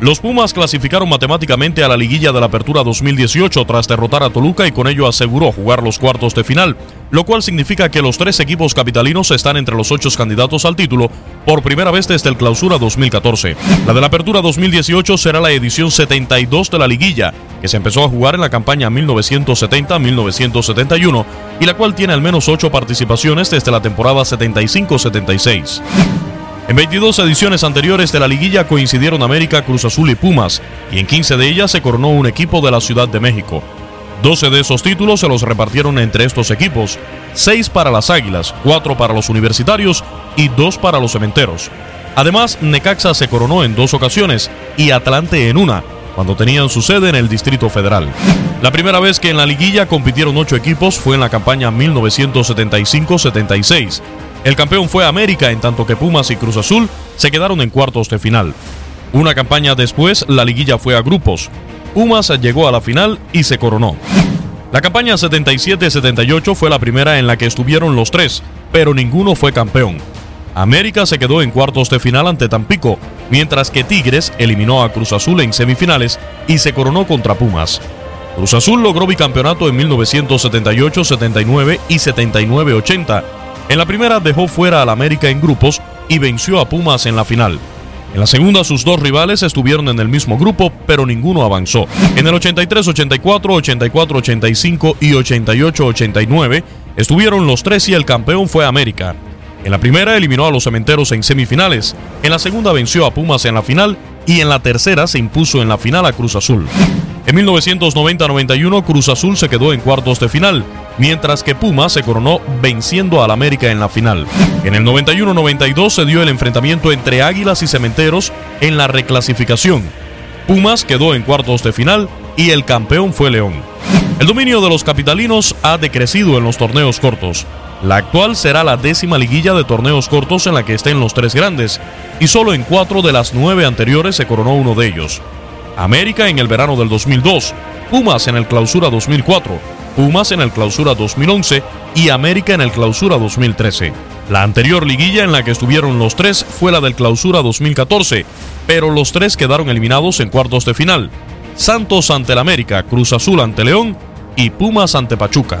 Los Pumas clasificaron matemáticamente a la liguilla de la Apertura 2018 tras derrotar a Toluca y con ello aseguró jugar los cuartos de final, lo cual significa que los tres equipos capitalinos están entre los ocho candidatos al título por primera vez desde el Clausura 2014. La de la Apertura 2018 será la edición 72 de la liguilla, que se empezó a jugar en la campaña 1970-1971 y la cual tiene al menos ocho participaciones desde la temporada 75-76. En 22 ediciones anteriores de la liguilla coincidieron América, Cruz Azul y Pumas, y en 15 de ellas se coronó un equipo de la Ciudad de México. 12 de esos títulos se los repartieron entre estos equipos, 6 para las Águilas, 4 para los Universitarios y 2 para los Cementeros. Además, Necaxa se coronó en dos ocasiones y Atlante en una, cuando tenían su sede en el Distrito Federal. La primera vez que en la liguilla compitieron ocho equipos fue en la campaña 1975-76. El campeón fue América, en tanto que Pumas y Cruz Azul se quedaron en cuartos de final. Una campaña después, la liguilla fue a grupos. Pumas llegó a la final y se coronó. La campaña 77-78 fue la primera en la que estuvieron los tres, pero ninguno fue campeón. América se quedó en cuartos de final ante Tampico, mientras que Tigres eliminó a Cruz Azul en semifinales y se coronó contra Pumas. Cruz Azul logró bicampeonato en 1978, 79 y 79-80. En la primera dejó fuera al América en grupos y venció a Pumas en la final. En la segunda sus dos rivales estuvieron en el mismo grupo, pero ninguno avanzó. En el 83-84, 84-85 y 88-89 estuvieron los tres y el campeón fue América. En la primera eliminó a los cementeros en semifinales, en la segunda venció a Pumas en la final y en la tercera se impuso en la final a Cruz Azul. En 1990-91 Cruz Azul se quedó en cuartos de final, mientras que Pumas se coronó venciendo al América en la final. En el 91-92 se dio el enfrentamiento entre Águilas y Cementeros en la reclasificación. Pumas quedó en cuartos de final y el campeón fue León. El dominio de los capitalinos ha decrecido en los torneos cortos. La actual será la décima liguilla de torneos cortos en la que estén los tres grandes, y solo en cuatro de las nueve anteriores se coronó uno de ellos. América en el verano del 2002, Pumas en el clausura 2004, Pumas en el clausura 2011 y América en el clausura 2013. La anterior liguilla en la que estuvieron los tres fue la del clausura 2014, pero los tres quedaron eliminados en cuartos de final. Santos ante el América, Cruz Azul ante León y Pumas ante Pachuca.